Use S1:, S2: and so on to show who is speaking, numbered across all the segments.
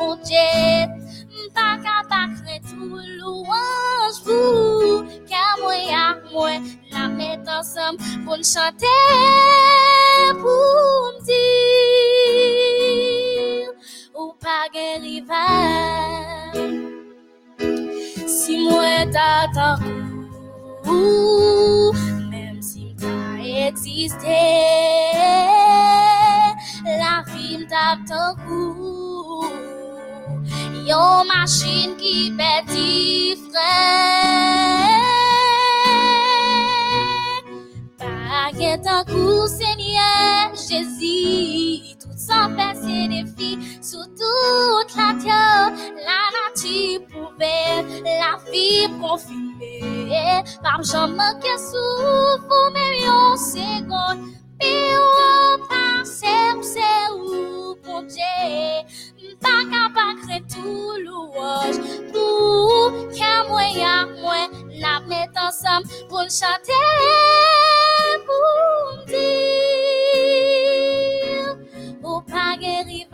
S1: bon tout louange vous, car moi à moi, la mettre ensemble pour nous chanter, pour me dire, ou pas de rival. Si moi t'attends, même si t'as existé, la vie t'attend yon machin ki peti fre. Pake tankou se nye jezi, tout san pe se defi, sou tout la tyo, la nati pouve, la fi konfime, pam jaman ke sou fome yon segon, pi ou pase mse ou ponje, bon Dieu. Pas capable tout louange. Pour qu'à moi, moi, la mettre ensemble pour chanter, pour dire, ou pas guérir.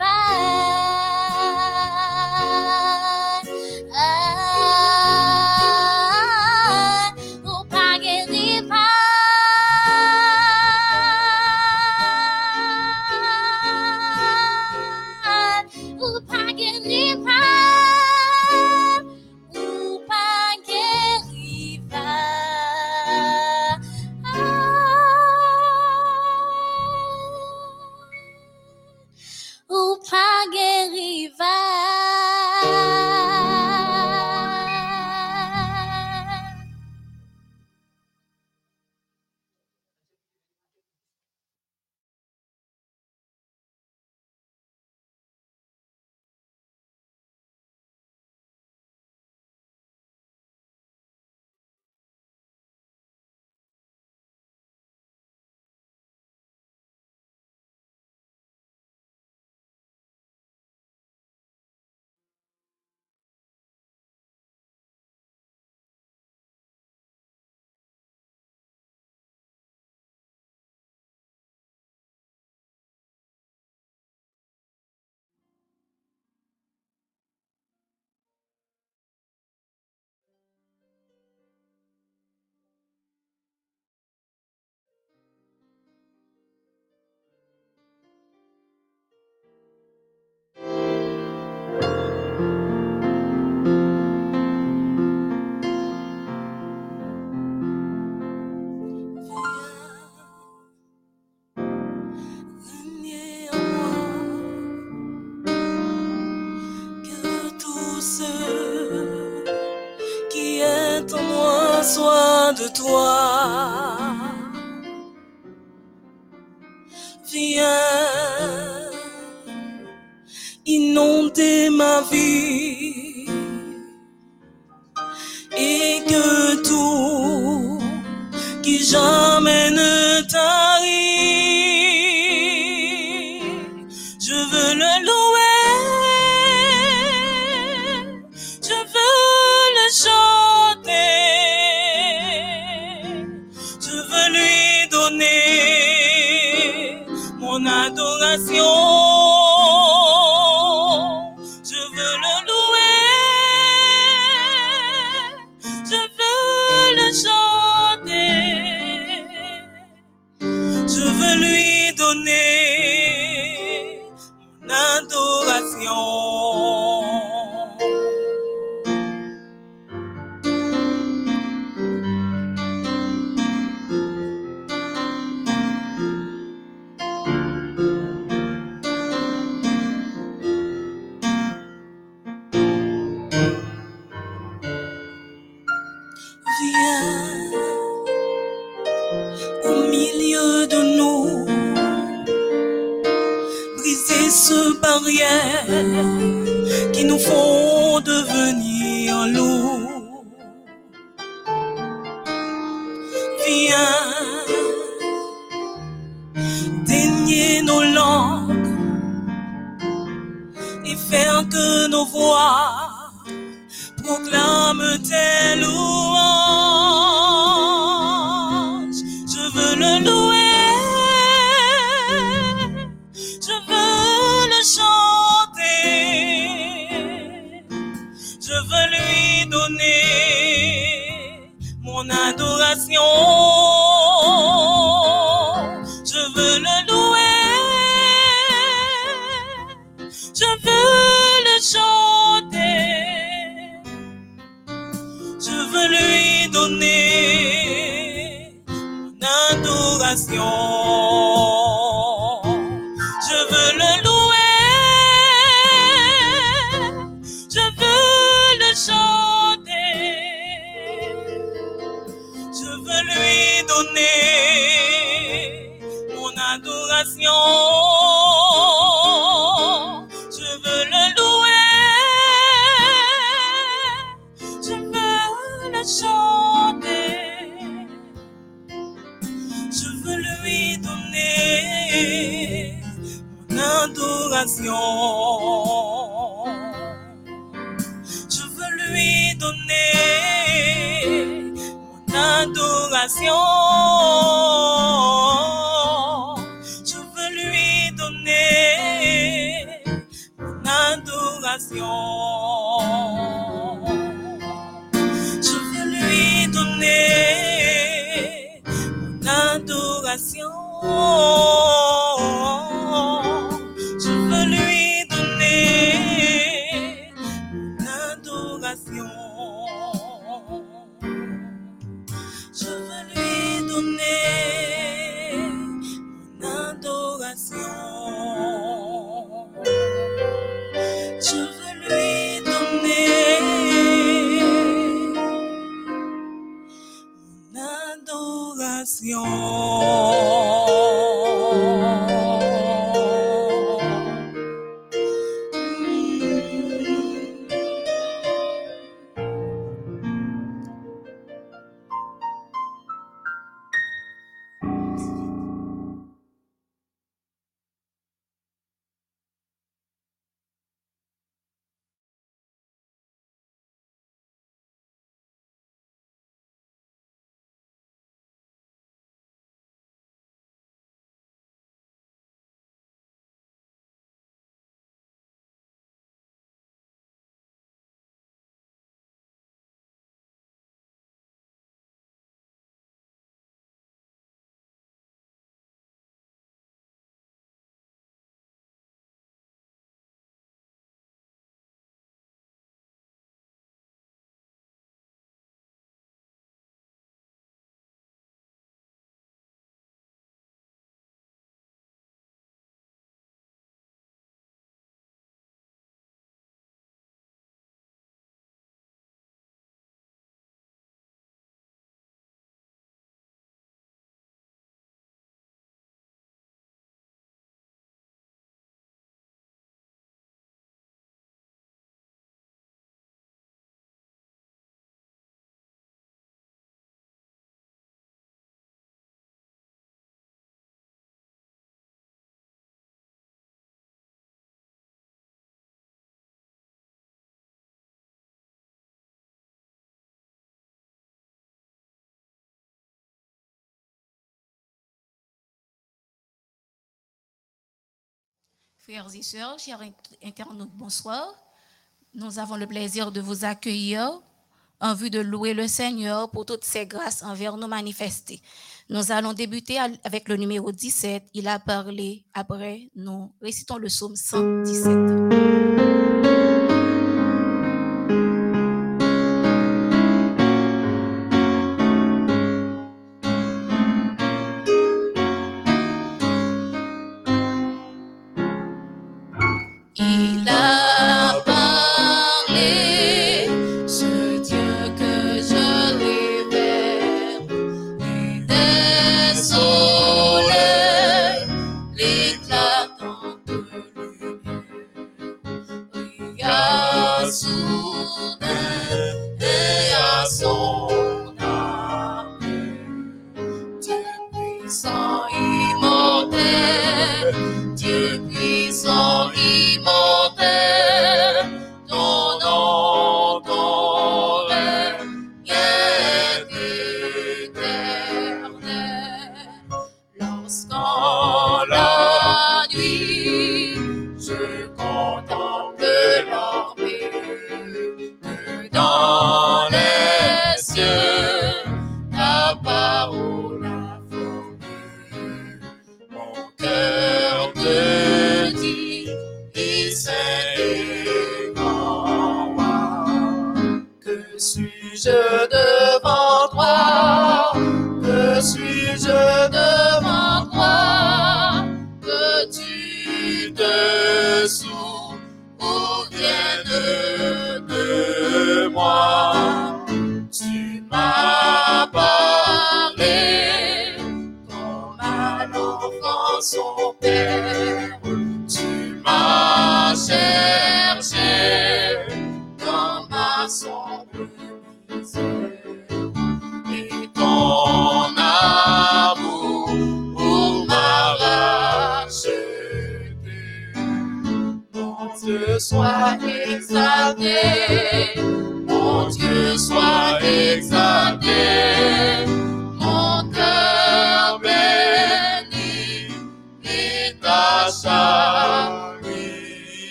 S2: Toi.
S1: Frères et sœurs, chers internautes, bonsoir. Nous avons le plaisir de vous accueillir en vue de louer le Seigneur pour toutes ses grâces envers nous manifestées. Nous allons débuter avec le numéro 17. Il a parlé. Après, nous récitons le psaume 117.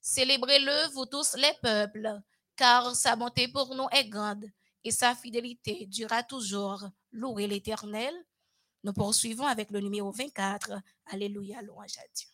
S1: Célébrez-le, vous tous les peuples, car sa bonté pour nous est grande et sa fidélité durera toujours. Louez l'Éternel. Nous poursuivons avec le numéro 24. Alléluia, louange à Dieu.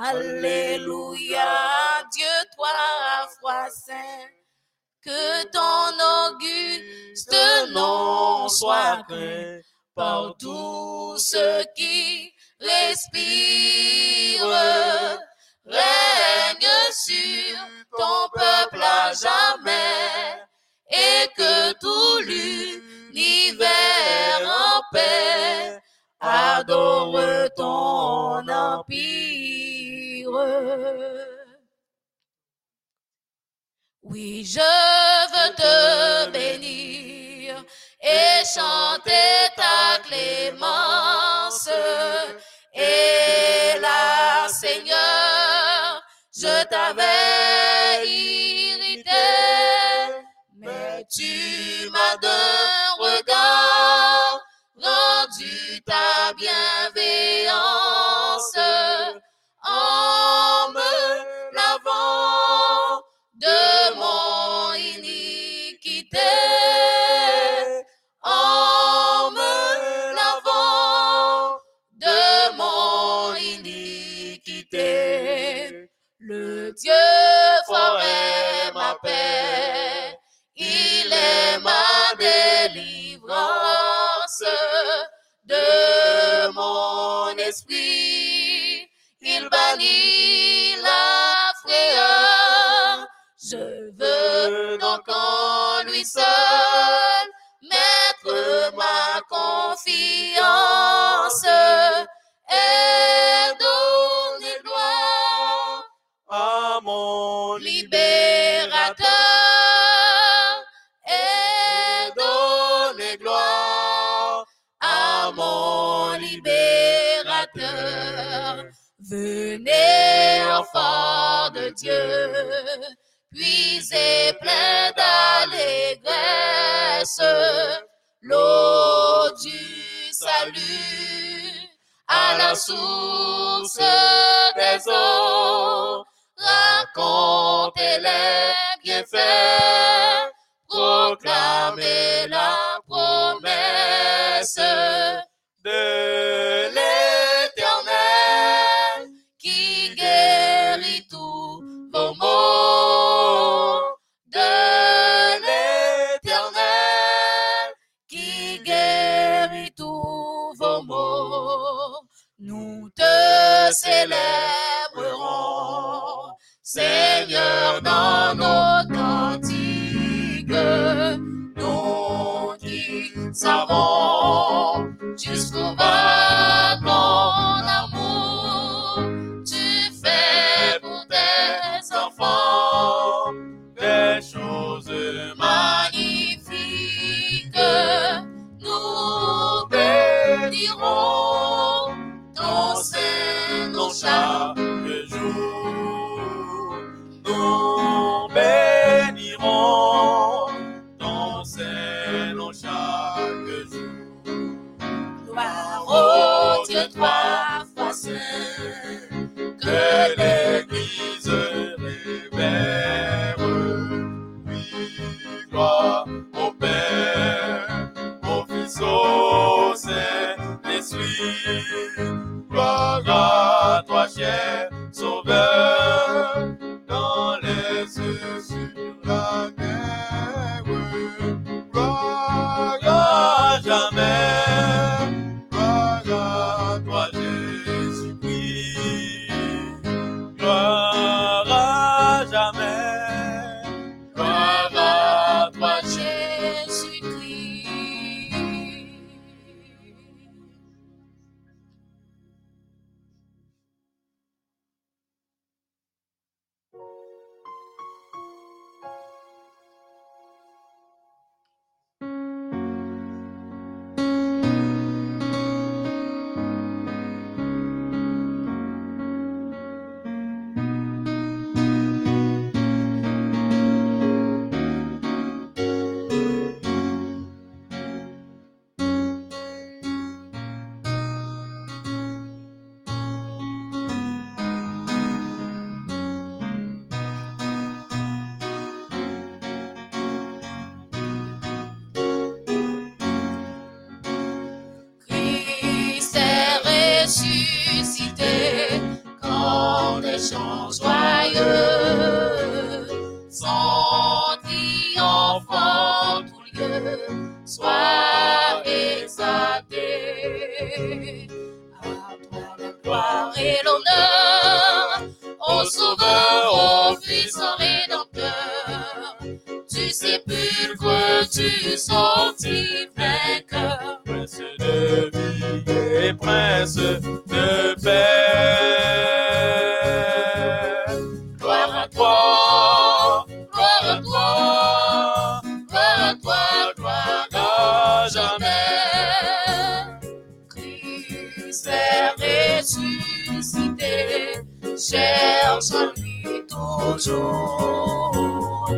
S3: Alléluia, Dieu, toi,
S1: foi saint, que ton auguste nom soit craint par tous ceux qui respirent. Règne sur ton peuple à jamais et que tout l'univers en paix adore ton empire. Oui, je veux te bénir et chanter ta clémence. Et là, Seigneur, je t'avais irrité, mais tu m'as d'un regard rendu ta bienveillance en me lavant de mon iniquité, en me lavant de mon iniquité. Le Dieu fort ma paix, il est ma délivrance. De mon esprit, il bannit la frayeur. Je veux donc en lui seul mettre ma confiance et donner gloire
S3: à mon
S1: libérateur et
S3: donner gloire
S1: à mon libérateur. Venez, enfants
S2: de Dieu, puisez plein d'allégresse l'eau du salut à la source des eaux. Racontez les bienfaits, proclamez la promesse
S1: de
S2: l'Église. te célébrerons, Seigneur, dans nos cantiques, nous qui savons jusqu'où va ton amour.
S1: good
S2: susciter, j'ai entendu ton
S1: jour.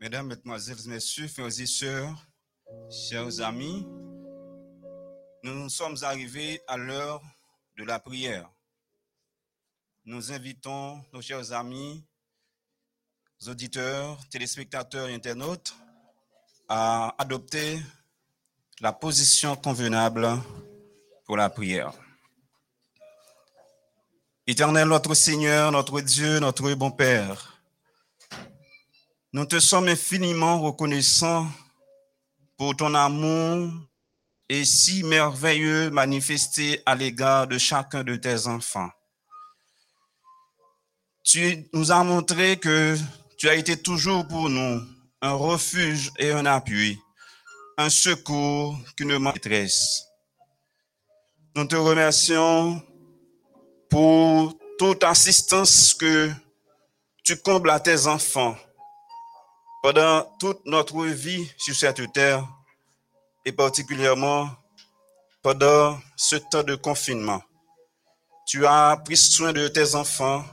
S4: Mesdames, Mesdemoiselles, Messieurs, frères et sœurs, chers amis, nous sommes arrivés à l'heure de la prière. Nous invitons nos chers amis, auditeurs, téléspectateurs et internautes à adopter la position convenable pour la prière. Éternel notre Seigneur, notre Dieu, notre bon Père, nous te sommes infiniment reconnaissants pour ton amour et si merveilleux manifesté à l'égard de chacun de tes enfants. Tu nous as montré que tu as été toujours pour nous un refuge et un appui, un secours qui ne maîtresse. Nous te remercions pour toute assistance que tu combles à tes enfants pendant toute notre vie sur cette terre et particulièrement pendant ce temps de confinement. Tu as pris soin de tes enfants,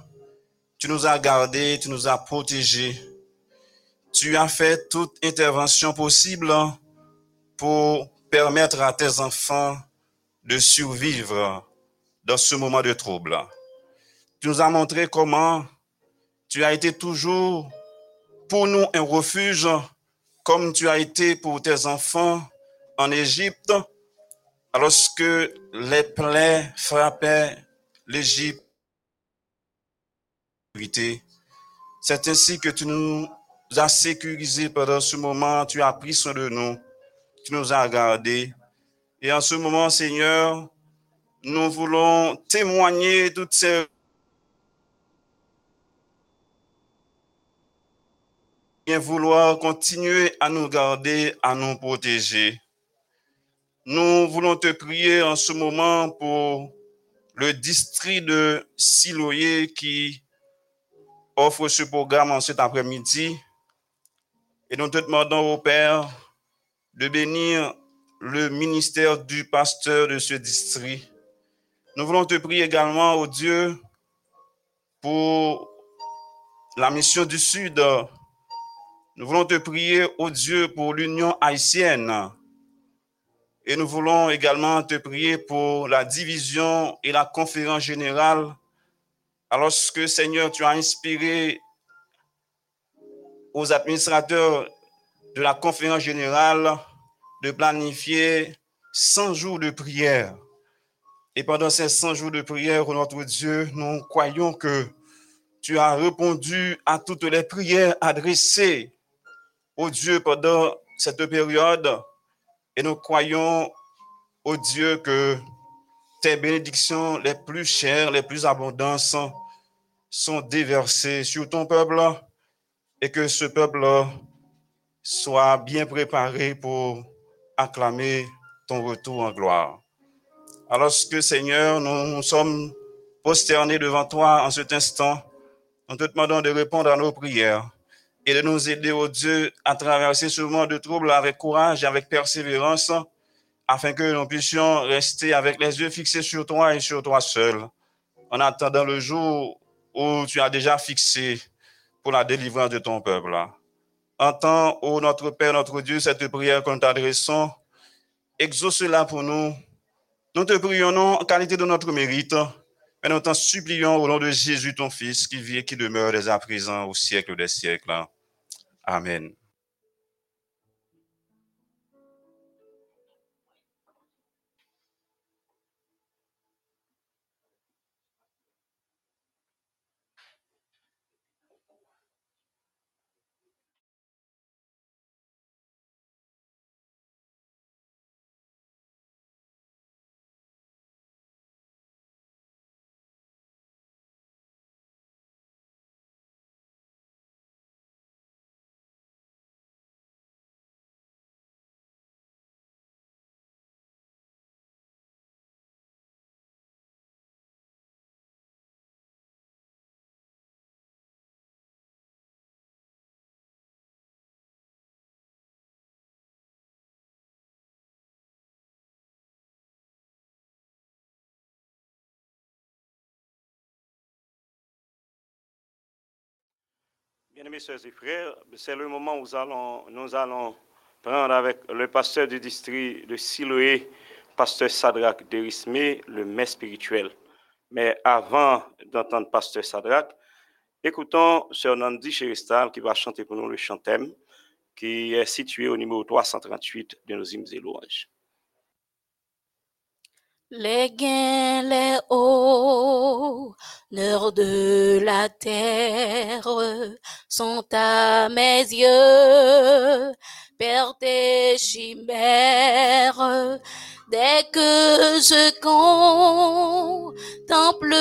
S4: tu nous as gardés, tu nous as protégés. Tu as fait toute intervention possible pour permettre à tes enfants de survivre dans ce moment de trouble. Tu nous as montré comment tu as été toujours pour nous un refuge, comme tu as été pour tes enfants en Égypte, lorsque les plaies frappaient l'Égypte. C'est ainsi que tu nous as sécurisés pendant ce moment, tu as pris soin de nous, tu nous as gardés. Et en ce moment, Seigneur, nous voulons témoigner toutes ces bien vouloir continuer à nous garder, à nous protéger. Nous voulons te prier en ce moment pour le district de Siloyer qui offre ce programme en cet après-midi. Et nous te demandons au Père de bénir le ministère du pasteur de ce district. Nous voulons te prier également, au Dieu, pour la mission du Sud, nous voulons te prier, au Dieu, pour l'Union haïtienne. Et nous voulons également te prier pour la division et la conférence générale. Alors que, Seigneur, tu as inspiré aux administrateurs de la conférence générale de planifier 100 jours de prière. Et pendant ces 100 jours de prière, notre Dieu, nous croyons que tu as répondu à toutes les prières adressées au Dieu pendant cette période et nous croyons au Dieu que tes bénédictions les plus chères, les plus abondantes sont, déversées sur ton peuple et que ce peuple soit bien préparé pour acclamer ton retour en gloire. Alors que Seigneur, nous, sommes prosternés devant toi en cet instant, nous te demandons de répondre à nos prières et de nous aider, au Dieu, à traverser ce moment de trouble avec courage et avec persévérance, afin que nous puissions rester avec les yeux fixés sur toi et sur toi seul, en attendant le jour où tu as déjà fixé pour la délivrance de ton peuple. Entends, ô notre Père, notre Dieu, cette prière que nous t'adressons. Exauce-la pour nous. Nous te prions en qualité de notre mérite, mais nous t'en supplions au nom de Jésus, ton Fils, qui vit et qui demeure dès à présent au siècle des siècles. Amen.
S5: Bien-aimés sœurs et frères, c'est le moment où nous allons, nous allons prendre avec le pasteur du district de Siloé, pasteur Sadrak Derisme, le mets spirituel. Mais avant d'entendre pasteur Sadrak, écoutons sœur Nandi Cheristal qui va chanter pour nous le chant thème qui est situé au numéro 338 de nos hymnes et louanges.
S1: Les gains, les honneurs de la terre sont à mes yeux, perte et chimères. Dès que je contemple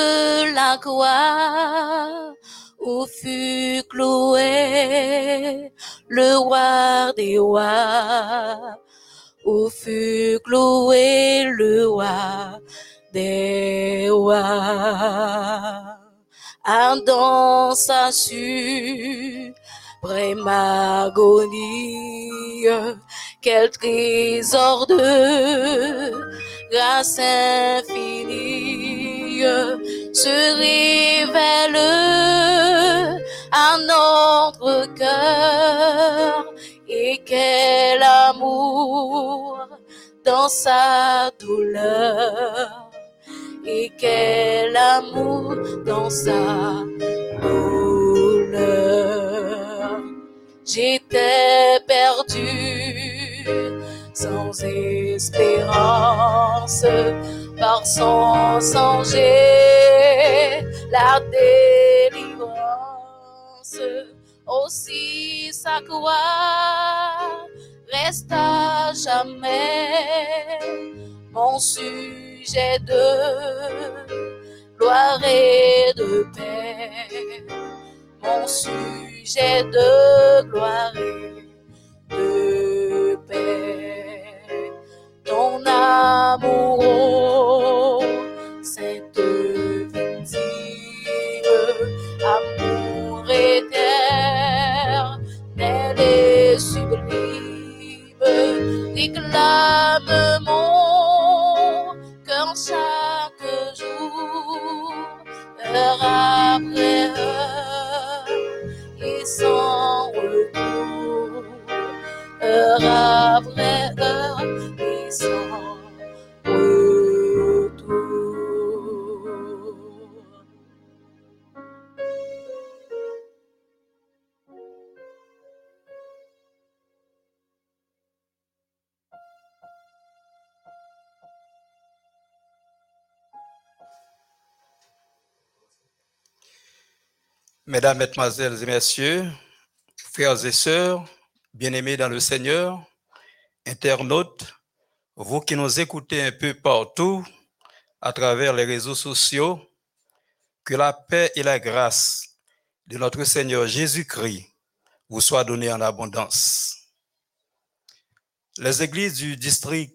S1: la croix où fut cloué le roi des rois où fut cloué le roi des rois. Dans sa suprême agonie, quel trésor de grâce infinie se révèle à notre cœur et quel amour dans sa douleur. Et quel amour dans sa douleur. J'étais perdu, sans espérance, par son sang la délivrance aussi sa croix reste à jamais mon de gloire et de paix, mon sujet de gloire et de paix. Ton amour, cette victime, amour éternel et sublime, réclame mon
S6: Mesdames, Mesdemoiselles et Messieurs, frères et sœurs, bien-aimés dans le Seigneur, internautes, vous qui nous écoutez un peu partout à travers les réseaux sociaux, que la paix et la grâce de notre Seigneur Jésus-Christ vous soient données en abondance. Les églises du district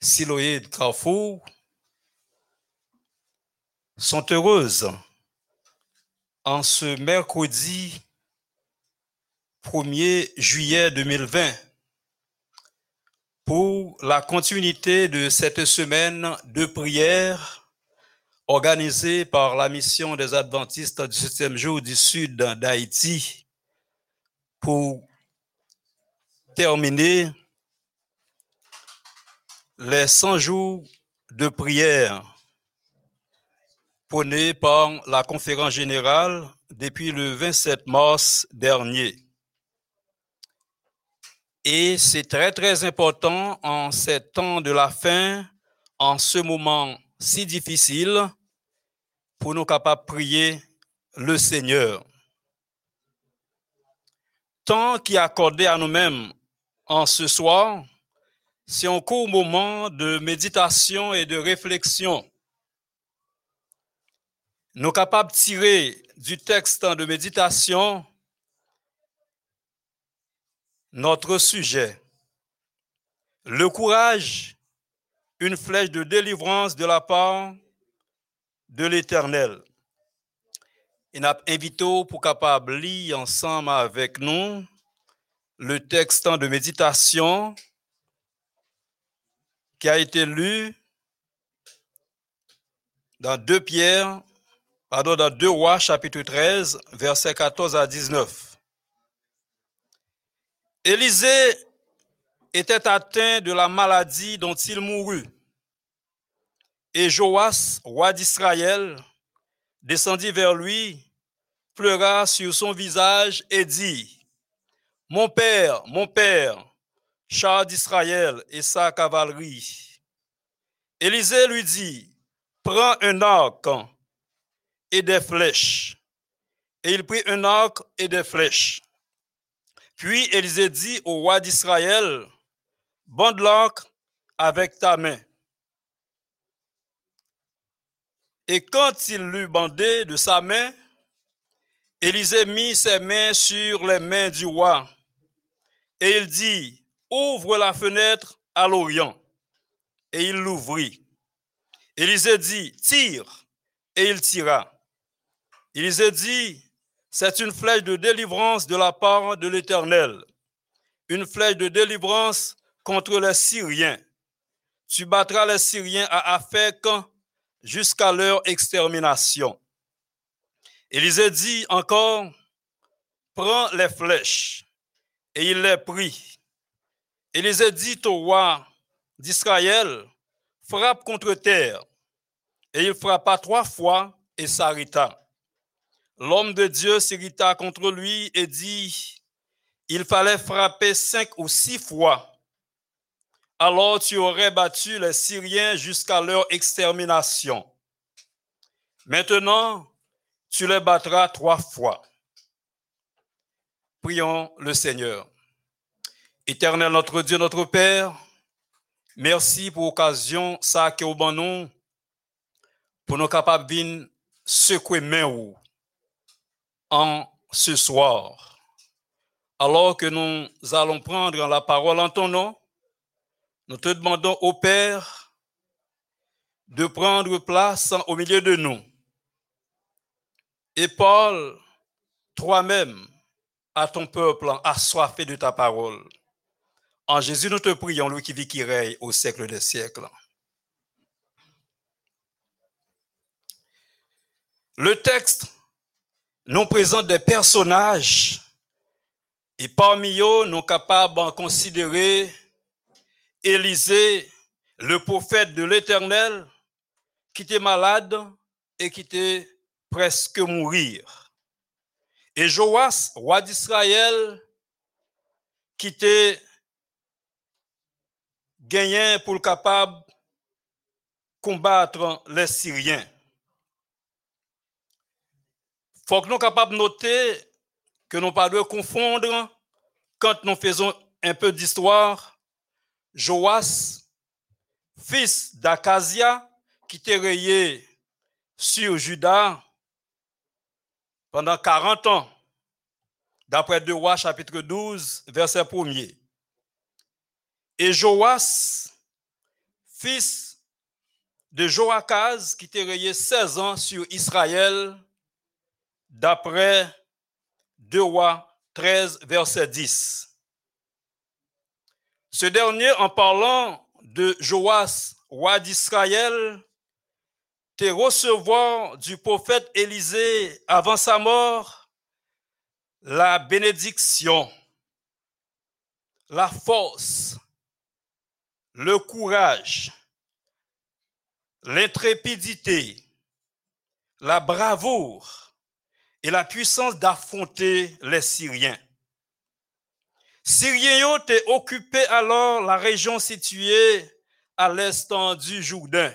S6: Siloé de Carrefour sont heureuses en ce mercredi 1er juillet 2020 pour la continuité de cette semaine de prière organisée par la mission des adventistes du septième jour du sud d'Haïti pour terminer les 100 jours de prière par la conférence générale depuis le 27 mars dernier. Et c'est très, très important en ces temps de la fin, en ce moment si difficile, pour nous capables de prier le Seigneur. Temps qui est accordé à nous-mêmes en ce soir, c'est un court moment de méditation et de réflexion. Nous capables de tirer du texte de méditation notre sujet. Le courage, une flèche de délivrance de la part de l'Éternel. Et nous invité pour capable lire ensemble avec nous le texte de méditation qui a été lu dans 2 Pierre, pardon, dans 2 Rois chapitre 13, versets 14 à 19.
S2: Élisée était atteint de la maladie dont il mourut. Et Joas, roi d'Israël, descendit vers lui, pleura sur son visage et dit, Mon père, mon père, char d'Israël et sa cavalerie. Élisée lui dit, Prends un arc et des flèches. Et il prit un arc et des flèches. Puis Élisée dit au roi d'Israël, Bande l'arc avec ta main. Et quand il l'eut bandé de sa main, Élisée mit ses mains sur les mains du roi. Et il dit, Ouvre la fenêtre à l'Orient. Et il l'ouvrit. Élisée dit, Tire. Et il tira. Élisée dit, C'est une flèche de délivrance de la part de l'Éternel. Une flèche de délivrance contre les Syriens. Tu battras les Syriens à Afek jusqu'à leur extermination. Élisée dit encore, prends les flèches. Et il les prit. Élisée dit au roi d'Israël, frappe contre terre. Et il frappa trois fois et s'arrêta. L'homme de Dieu s'irrita contre lui et dit, il fallait frapper cinq ou six fois alors tu aurais battu les Syriens jusqu'à leur extermination. Maintenant, tu les battras trois fois. Prions le Seigneur. Éternel notre Dieu, notre Père, merci pour l'occasion, ça bon nom, pour nous capables de secouer main en ce soir. Alors que nous allons prendre la parole en ton nom, nous te demandons au Père de prendre place au milieu de nous. Et Paul, toi-même, à ton peuple assoiffé de ta parole. En Jésus, nous te prions, lui qui vit, qui règne au siècle des siècles. Le texte nous présente des personnages et parmi eux, nous sommes capables de considérer Élisée, le prophète de l'Éternel, qui était malade et qui était presque mourir. Et Joas, roi d'Israël, qui était gagné pour le capable combattre les Syriens. Faut que nous capables de noter que nous pas de confondre quand nous faisons un peu d'histoire Joas, fils d'Acasia, qui était rayé sur Juda pendant 40 ans, d'après 2 Rois chapitre 12, verset 1er. Et Joas, fils de Joachaz, qui était rayé 16 ans sur Israël, d'après 2 Rois 13, verset 10. Ce dernier, en parlant de Joas, roi d'Israël, te recevoir du prophète Élisée avant sa mort la bénédiction, la force, le courage, l'intrépidité, la bravoure et la puissance d'affronter les Syriens. Syriens ont occupé alors la région située à l'est du Jourdain.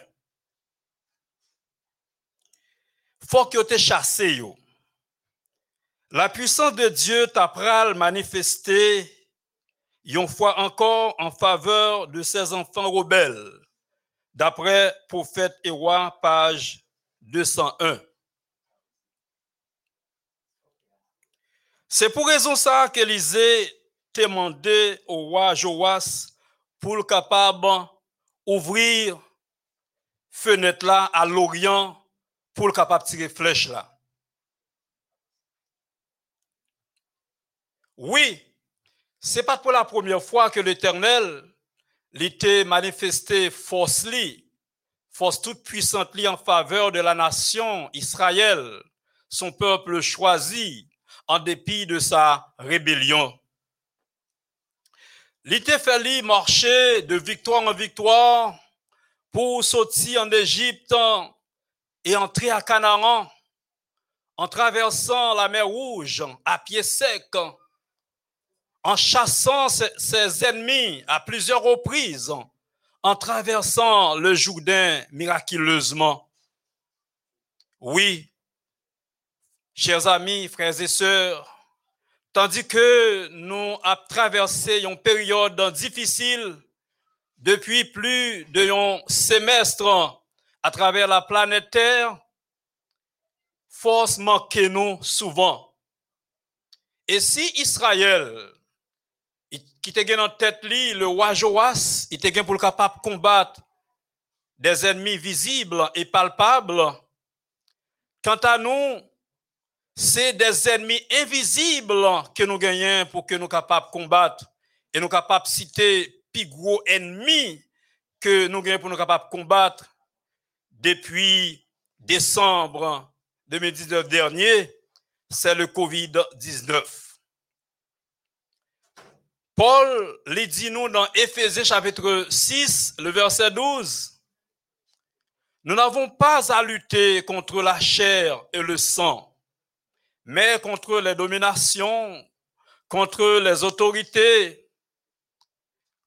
S2: Faut que te chassé La puissance de Dieu t'a pral manifesté une fois encore en faveur de ses enfants rebelles. D'après Prophète et Roi, page 201. C'est pour raison ça qu'Élisée demandé au roi Joas pour le capable ouvrir fenêtre là à l'Orient pour le capable tirer flèche là. Oui, c'est pas pour la première fois que l'Éternel l'était manifesté force force toute puissante en faveur de la nation Israël, son peuple choisi, en dépit de sa rébellion. Fait marcher de victoire en victoire pour sortir en Égypte et entrer à Canaan en traversant la mer Rouge à pied sec, en chassant ses ennemis à plusieurs reprises, en traversant le Jourdain miraculeusement. Oui, chers amis, frères et sœurs, tandis que nous avons traversé une période difficile depuis plus d'un semestre à travers la planète Terre, force manque nous souvent. Et si Israël, qui était en tête le roi Joas, il était pour capable de combattre des ennemis visibles et palpables, quant à nous, c'est des ennemis invisibles que nous gagnons pour que nous capables de combattre et nous capables citer plus gros ennemis que nous gagnons pour nous capables combattre depuis décembre 2019 dernier, c'est le COVID-19. Paul les dit nous dans Éphésiens chapitre 6, le verset 12. Nous n'avons pas à lutter contre la chair et le sang, mais contre les dominations, contre les autorités,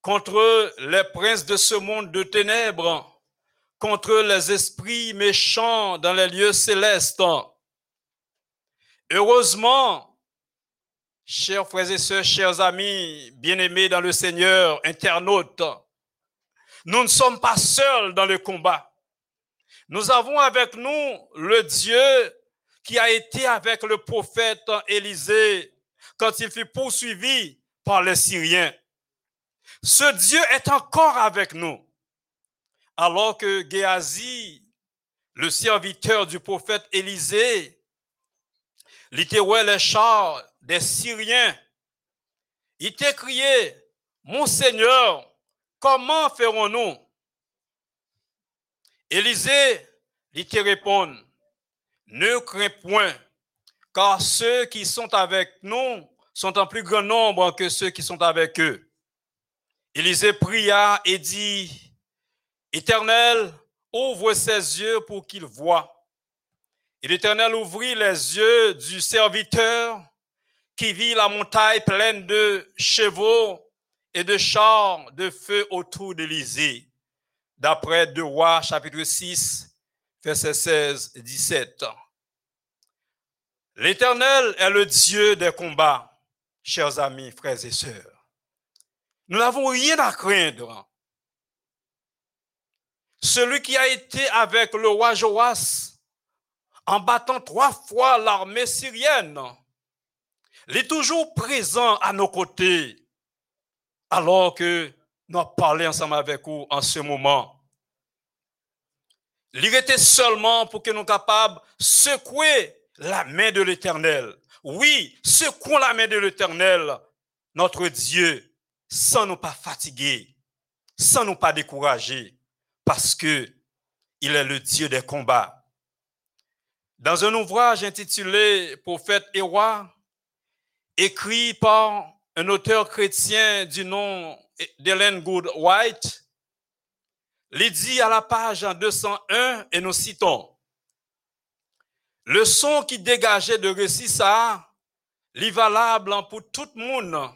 S2: contre les princes de ce monde de ténèbres, contre les esprits méchants dans les lieux célestes. Heureusement, chers frères et sœurs, chers amis, bien-aimés dans le Seigneur, internautes, nous ne sommes pas seuls dans le combat. Nous avons avec nous le Dieu qui a été avec le prophète Élisée quand il fut poursuivi par les Syriens. Ce Dieu est encore avec nous alors que Géasi, le serviteur du prophète Élisée, littéralement les chars des Syriens, il t'a crié, Mon Seigneur, comment ferons-nous? Élisée, il répond, Ne crains point, car ceux qui sont avec nous sont en plus grand nombre que ceux qui sont avec eux. Élisée pria et dit, Éternel, ouvre ses yeux pour qu'il voie. Et l'Éternel ouvrit les yeux du serviteur qui vit la montagne pleine de chevaux et de chars de feu autour d'Élysée. D'après 2 Rois, chapitre 6, verset 16 et 17. L'Éternel est le Dieu des combats, chers amis, frères et sœurs. Nous n'avons rien à craindre celui qui a été avec le roi Joas en battant trois fois l'armée syrienne, il est toujours présent à nos côtés, alors que nous parlé ensemble avec vous en ce moment. Il seulement pour que nous capables secouer la main de l'Éternel. Oui, secouons la main de l'Éternel, notre Dieu, sans nous pas fatiguer, sans nous pas décourager parce que il est le Dieu des combats. Dans un ouvrage intitulé Prophète et écrit par un auteur chrétien du nom d'Ellen Good White, dit à la page 201, et nous citons, le son qui dégageait de récit ça, valable pour tout le monde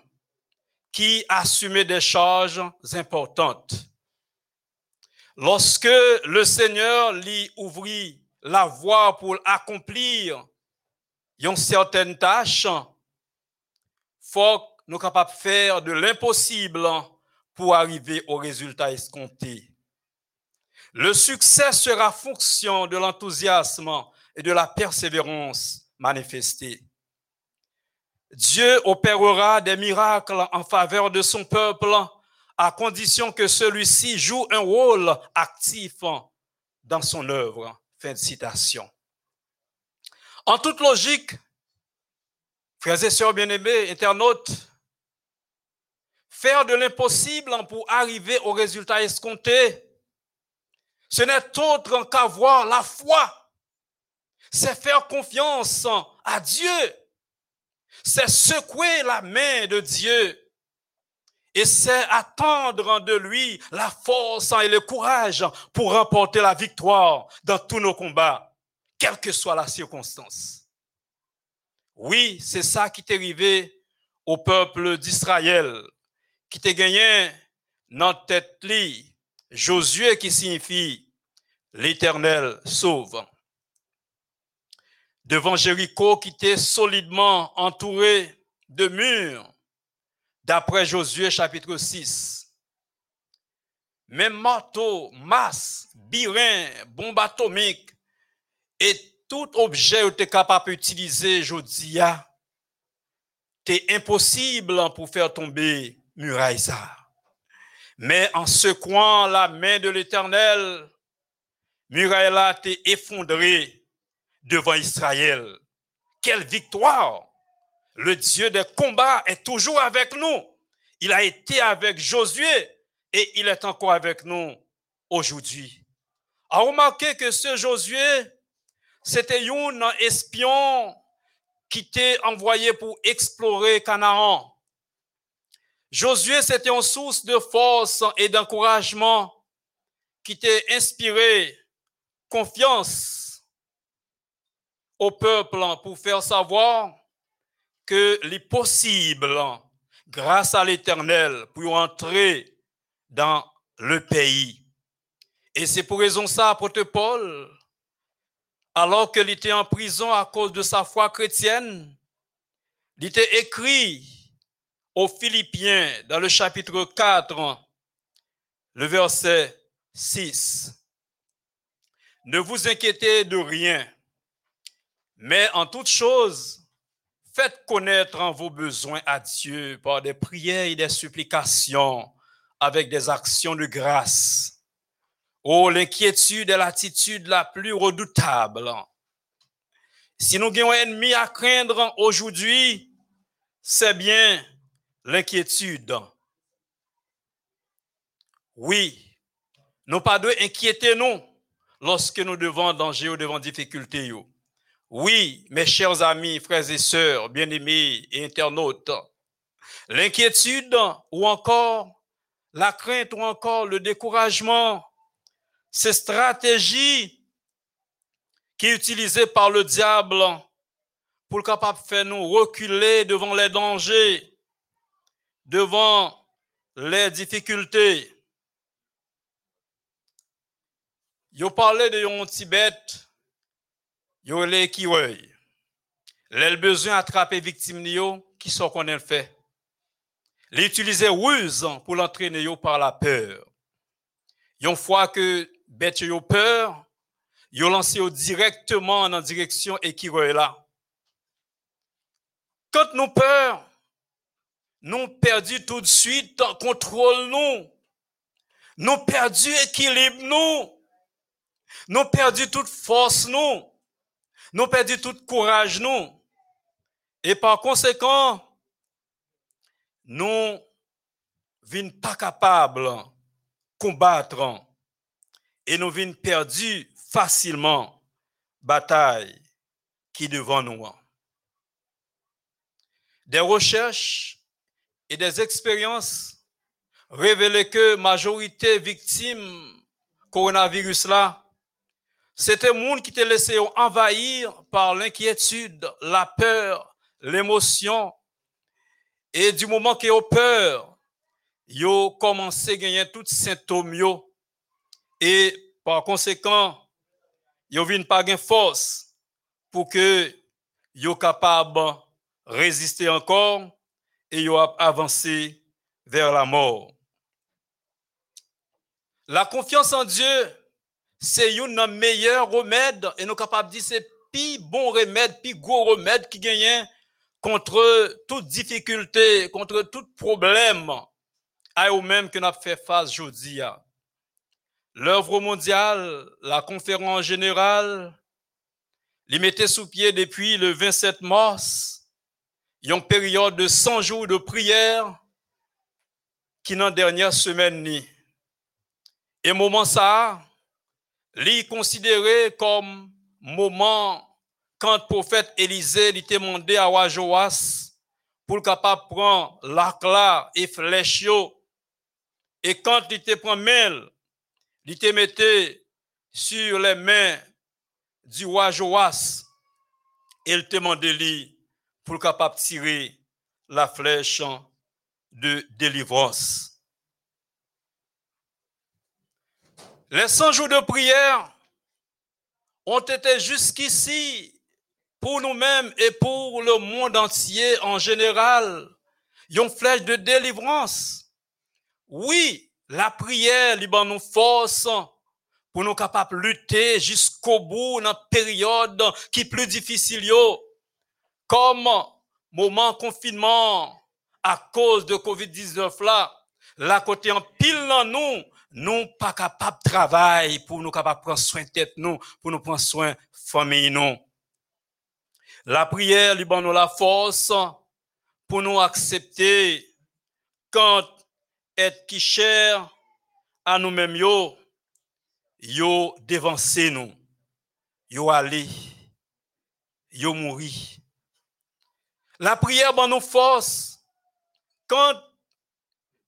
S2: qui assumait des charges importantes. Lorsque le Seigneur lui ouvrit la voie pour accomplir une certaine tâche, faut nous capables de faire de l'impossible pour arriver au résultat escompté. Le succès sera fonction de l'enthousiasme et de la persévérance manifestée. Dieu opérera des miracles en faveur de son peuple à condition que celui-ci joue un rôle actif dans son œuvre. Fin de citation. En toute logique, frères et sœurs bien-aimés, internautes, faire de l'impossible pour arriver au résultat escompté, ce n'est autre qu'avoir la foi. C'est faire confiance à Dieu. C'est secouer la main de Dieu et c'est attendre de lui la force et le courage pour remporter la victoire dans tous nos combats, quelle que soit la circonstance. Oui, c'est ça qui t'est arrivé au peuple d'Israël, qui t'est gagné dans tête li, Josué qui signifie l'Éternel sauve. Devant Jéricho qui était solidement entouré de murs, d'après Josué chapitre 6. Même marteau, masse, birin, bombe atomique et tout objet que tu es capable d'utiliser aujourd'hui, c'est impossible pour faire tomber muraille. Mais en secouant la main de l'Éternel, muraille là t'est effondré devant Israël. Quelle victoire! Le Dieu des combats est toujours avec nous. Il a été avec Josué et il est encore avec nous aujourd'hui. A remarqué que ce Josué, c'était un espion qui était envoyé pour explorer Canaan. Josué, c'était une source de force et d'encouragement qui t'a inspiré confiance au peuple pour faire savoir que les possibles, grâce à l'Éternel, pour entrer dans le pays. Et c'est pour raison ça, apôtre Paul, alors qu'il était en prison à cause de sa foi chrétienne, il était écrit aux Philippiens dans le chapitre 4, le verset 6. Ne vous inquiétez de rien, mais en toute chose, Faites connaître vos besoins à Dieu par des prières et des supplications avec des actions de grâce. Oh, l'inquiétude est l'attitude la plus redoutable. Si nous avons un ennemi à craindre aujourd'hui, c'est bien l'inquiétude. Oui, nous pas de inquiéter nous lorsque nous devons danger ou devant difficulté. Oui, mes chers amis, frères et sœurs, bien-aimés et internautes, l'inquiétude ou encore la crainte ou encore le découragement, ces stratégies qui sont utilisées par le diable pour capable faire nous reculer devant les dangers, devant les difficultés. Je parlais de yon Tibet yo les qui Les besoin attraper victime qui sont qu'on le fait? L'utiliser ruse pour l'entraîner par la peur. Une fois que bête yo peur, yo lancé directement dans direction et là. Quand nous peur, nous perdu tout de suite contrôle nous. Nous perdu équilibre nous. Nous perdu toute force nous. Nous perdons tout courage, nous. Et par conséquent, nous ne pas capables de combattre et nous venons perdus facilement bataille qui devant nous. Des recherches et des expériences révèlent que majorité victimes coronavirus là c'était monde qui te laissé envahir par l'inquiétude, la peur, l'émotion. Et du moment que ont peur, yo commencé à gagner tous ces symptômes Et par conséquent, yo viennent pas gain force pour que yo capable résister encore et yo avancer vers la mort. La confiance en Dieu c'est un meilleur remède et nous sommes capables de dire c'est plus bon remède, plus gros remède qui gagne contre toute difficulté, contre tout problème à eux-mêmes que nous fait face aujourd'hui. L'œuvre mondiale, la conférence générale, les mettait sous pied depuis le 27 mars, une période de 100 jours de prière qui dans dernière semaine ni. Et moment ça, Li considéré comme moment quand le prophète Élisée lui demandé à Wajoas pour le capable prendre l'arc là et flèche Et quand il te prend main, il te mettait sur les mains du roi Joas et il te demandait pour le capable tirer la flèche de délivrance. Les 100 jours de prière ont été jusqu'ici pour nous-mêmes et pour le monde entier en général, une flèche de délivrance. Oui, la prière libre nous force pour nous capables de lutter jusqu'au bout dans la période qui est plus difficile, comme moment confinement à cause de COVID-19 là, la côté en pile nous, nous pas capables de travailler pour nous capables prendre soin de tête nous, pour nous prendre soin de famille nous. La prière lui nous la force pour nous accepter quand est qui cher à nous-mêmes yo yo devancer nous yo aller yo mourir la prière ban nous force quand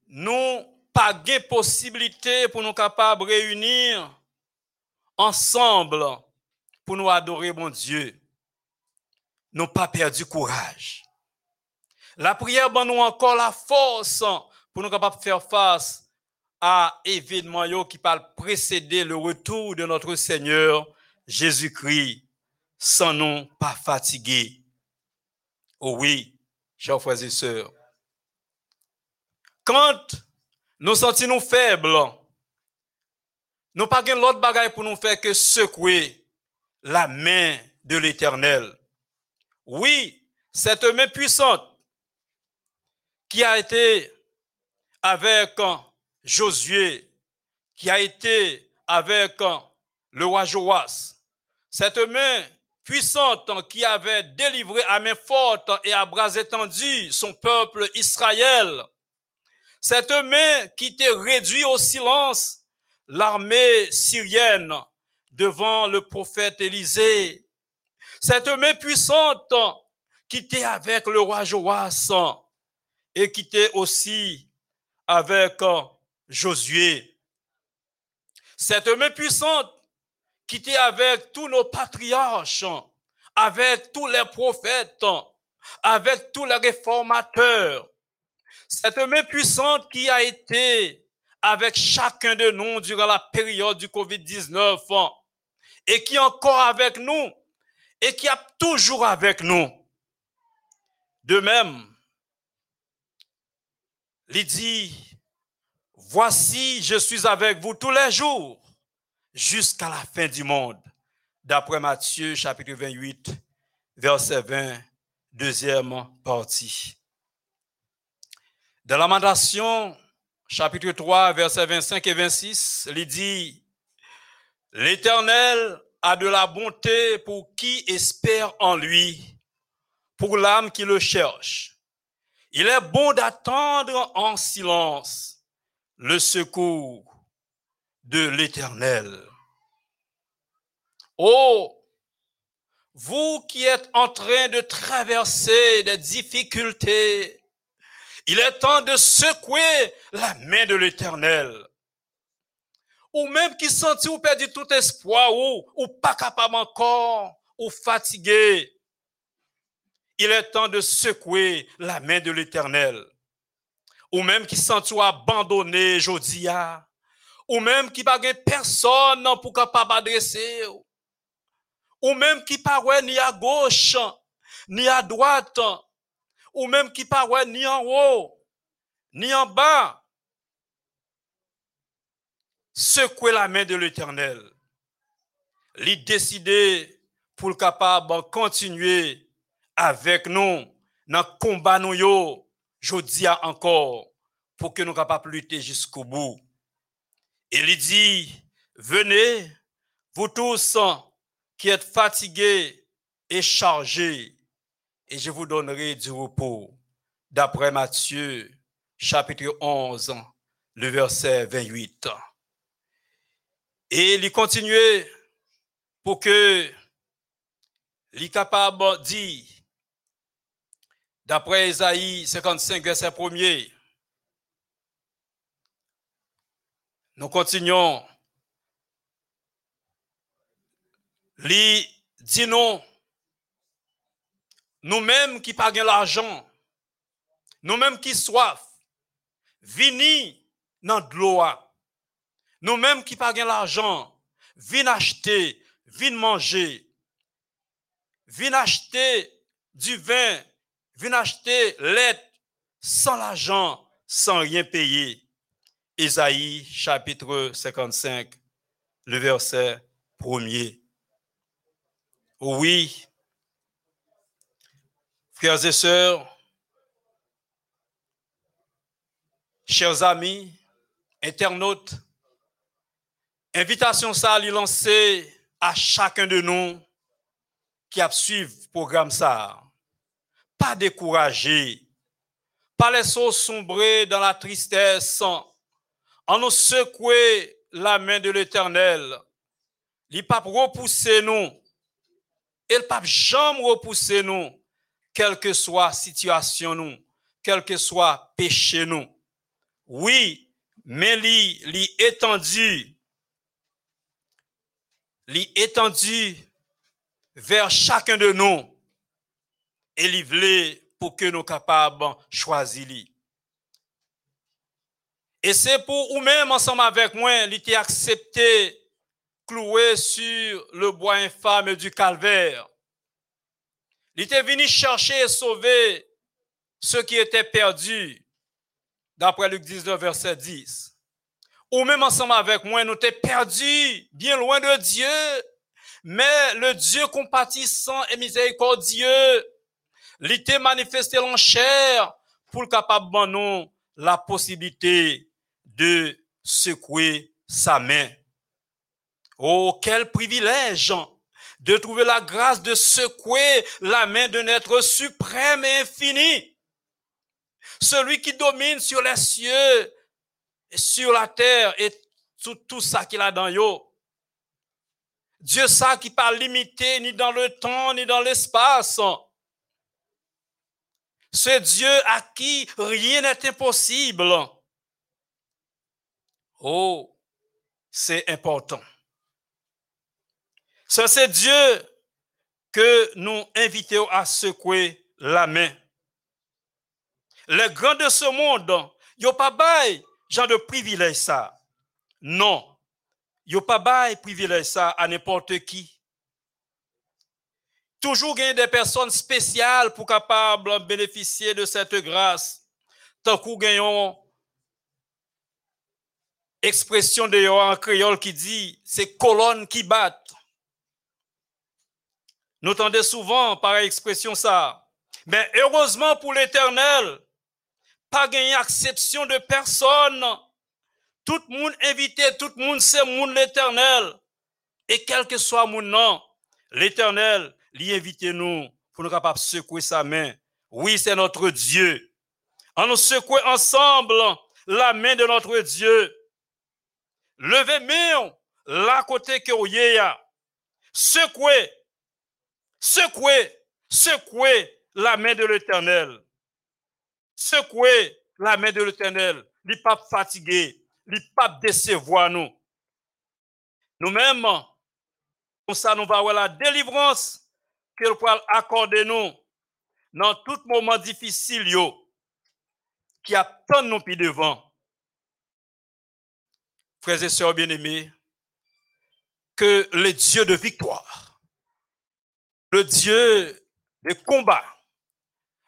S2: nous pas de possibilité pour nous capables de réunir ensemble pour nous adorer mon Dieu n'ont pas perdu courage. La prière ben nous encore la force pour nous capables de faire face à événements qui parlent précéder le retour de notre Seigneur Jésus-Christ sans nous pas fatiguer. Oh oui, chers frères et sœurs. Quand nous sentons faibles, nous pas l'autre bagaille pour nous faire que secouer la main de l'éternel. Oui, cette main puissante qui a été avec Josué, qui a été avec le roi Joas, cette main puissante qui avait délivré à main forte et à bras étendus son peuple Israël, cette main qui était réduit au silence l'armée syrienne devant le prophète Élisée, cette main puissante qui était avec le roi Joas et qui était aussi avec Josué. Cette main puissante qui était avec tous nos patriarches, avec tous les prophètes, avec tous les réformateurs. Cette main puissante qui a été avec chacun de nous durant la période du COVID-19 et qui est encore avec nous et qui est toujours avec nous. De même, il dit, voici, je suis avec vous tous les jours jusqu'à la fin du monde. D'après Matthieu chapitre 28, verset 20, deuxième partie. Dans la Lamentation, chapitre 3, verset 25 et 26, il dit, l'Éternel a de la bonté pour qui espère en lui, pour l'âme qui le cherche. Il est bon d'attendre en silence le secours de l'Éternel. Oh, vous qui êtes en train de traverser des difficultés, il est temps de secouer la main de l'Éternel ou même qui sentit ou perdu tout espoir, ou, ou pas capable encore, ou fatigué, il est temps de secouer la main de l'Éternel. Ou même qui sentit abandonné, Jodia, ou même qui n'a personne pour capable adresser, ou même qui paraît ni à gauche, ni à droite, ou même qui paraît ni en haut, ni en bas, secouer la main de l'Éternel. Il décidé pour le capable continuer avec nous dans le combat nous je dis encore, pour que nous capables lutter jusqu'au bout. Il dit, venez, vous tous qui êtes fatigués et chargés, et je vous donnerai du repos. D'après Matthieu, chapitre 11, le verset 28. Et il continuait pour que les dit D'après Isaïe 55, verset 1 nous continuons. Nous-mêmes qui pagons l'argent, nous-mêmes qui soif, vini dans de l'eau. Nous-mêmes qui pagons l'argent, vin acheter, vin manger, vin acheter du vin, vin acheter l'aide sans l'argent, sans rien payer. Isaïe chapitre 55, le verset premier. Oui, frères et sœurs, chers amis, internautes, invitation ça à lancer à chacun de nous qui a suivi le programme ça. Pas décourager, pas laisser sombrer dans la tristesse, en nous secouer la main de l'Éternel. Il pas repousser nous. Il pas jamais repousser nous, quelle que soit situation nous, quel que soit péché nous. Oui, mais li, li étendu, li étendu vers chacun de nous et li pour que nous capables choisir et c'est pour ou même ensemble avec moi, il était accepté, cloué sur le bois infâme du calvaire. Il était venu chercher et sauver ceux qui étaient perdus, d'après Luc 19, verset 10. Ou même ensemble avec moi, nous étions perdus, bien loin de Dieu, mais le Dieu compatissant et miséricordieux, il manifesté en chair pour le capable de nous la possibilité de secouer sa main. Oh, quel privilège de trouver la grâce de secouer la main d'un être suprême et infini. Celui qui domine sur les cieux, sur la terre et tout, tout ça qu'il a dans yo. Dieu ça qui pas limité ni dans le temps ni dans l'espace. Ce Dieu à qui rien n'est impossible. Oh, c'est important. Ça, c'est Dieu que nous invitons à secouer la main. Les grands de ce monde, a pas bail genre de privilège ça. Non. a pas bail privilège ça à n'importe qui. Toujours gagner des personnes spéciales pour capables bénéficier de cette grâce. Tant qu'on gagnons expression de en créole qui dit c'est colonnes qui battent. Nous entendons souvent par expression ça. Mais heureusement pour l'éternel, pas gagné exception de personne. Tout le monde invité, tout le monde c'est monde l'éternel. Et quel que soit mon nom, l'éternel, lui invite nous pour nous capables de secouer sa main. Oui, c'est notre Dieu. En nous secouer ensemble la main de notre Dieu. leve meyon la kote ke ou ye ya. Sekwe, sekwe, sekwe la men de l'Eternel. Sekwe la men de l'Eternel. Li pap fatige, li pap desevo a nou. Nou menman, kon sa nou va wè la delivrans ke l pou al akorde nou nan tout mouman difisil yo ki ap ton nou pi devan. Frères et sœurs bien-aimés, que le Dieu de victoire, le Dieu de combat,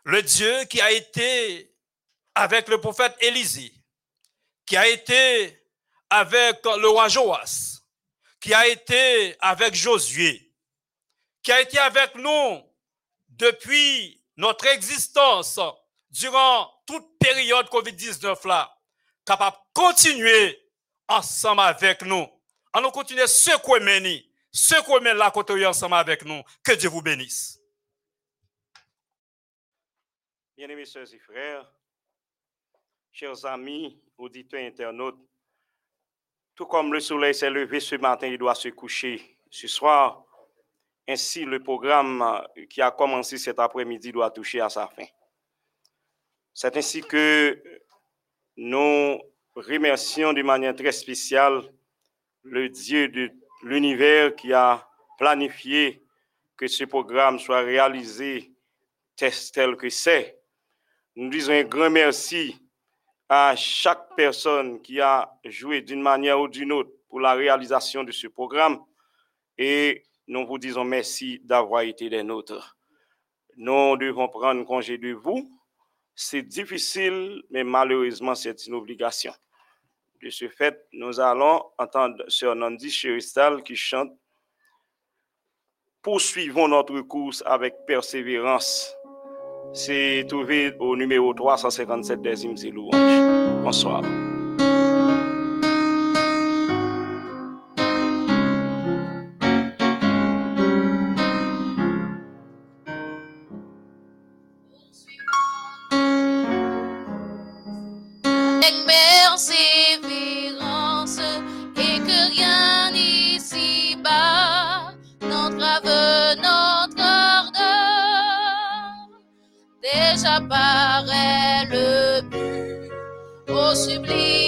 S2: le Dieu qui a été avec le prophète Élisée, qui a été avec le roi Joas, qui a été avec Josué, qui a été avec nous depuis notre existence durant toute période COVID-19 là, capable de continuer ensemble avec nous. On nous continue secouer meni, secouer la côté ensemble avec nous. Que Dieu vous bénisse.
S7: Bien-aimés sœurs et frères, chers amis, auditeurs, internautes, tout comme le soleil s'est levé ce matin, il doit se coucher ce soir. Ainsi, le programme qui a commencé cet après-midi doit toucher à sa fin. C'est ainsi que nous remercions de manière très spéciale le Dieu de l'univers qui a planifié que ce programme soit réalisé tel que c'est. Nous disons un grand merci à chaque personne qui a joué d'une manière ou d'une autre pour la réalisation de ce programme et nous vous disons merci d'avoir été des nôtres. Nous devons prendre congé de vous. C'est difficile, mais malheureusement, c'est une obligation. De ce fait, nous allons entendre Sœur Nandi Cheristal qui chante Poursuivons notre course avec persévérance. C'est trouvé au numéro 357 des hymnes. Bonsoir.
S1: Paraît le but, ô sublime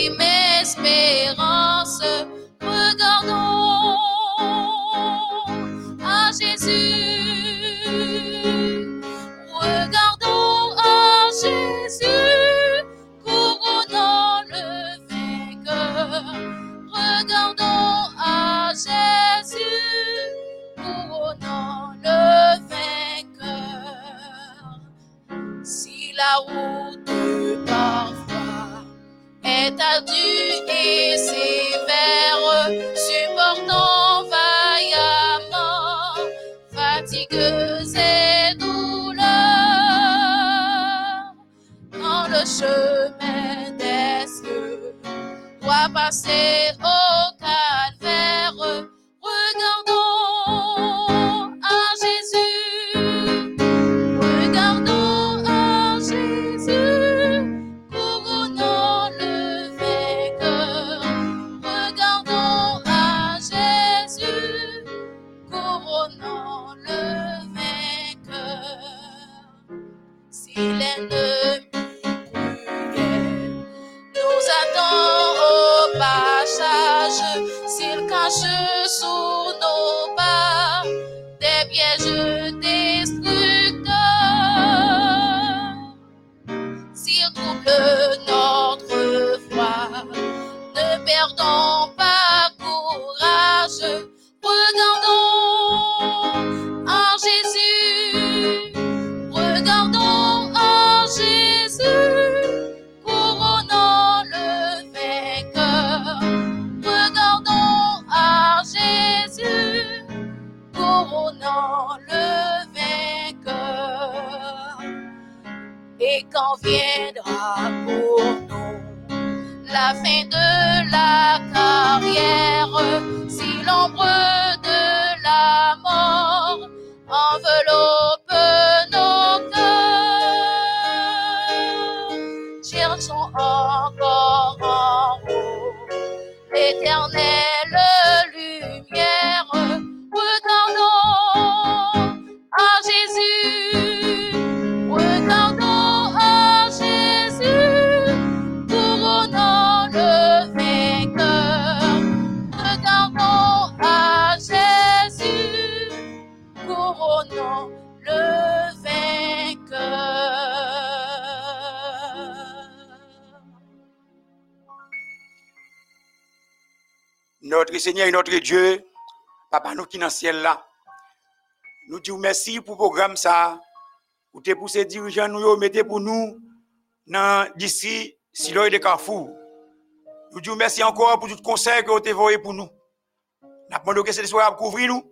S8: Seigneur et notre Dieu, Papa nous qui dans le ciel là, nous disons merci pour le programme ça, pour te pousser dirigeants nous, mettez pour nous dans d'ici Siloé de Carrefour. Nous disons merci encore pour tout le conseil que vous avez envoyé pour nous. Nous demandons que c'est soir couvrir nous.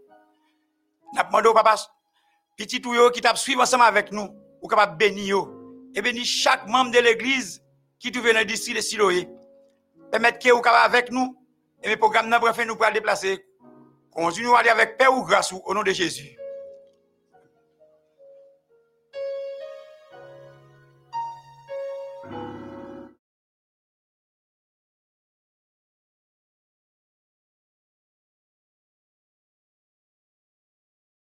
S8: Nous demandons papa, petit tout qui t'a suivre ensemble avec nous, ou capable bénir. Et bénir chaque membre de l'église qui trouve dans le district de Siloé. Permettre que vous capable avec nous et le programme n'a pas fait nous déplacer. Continuons à aller avec paix ou grâce au nom de Jésus.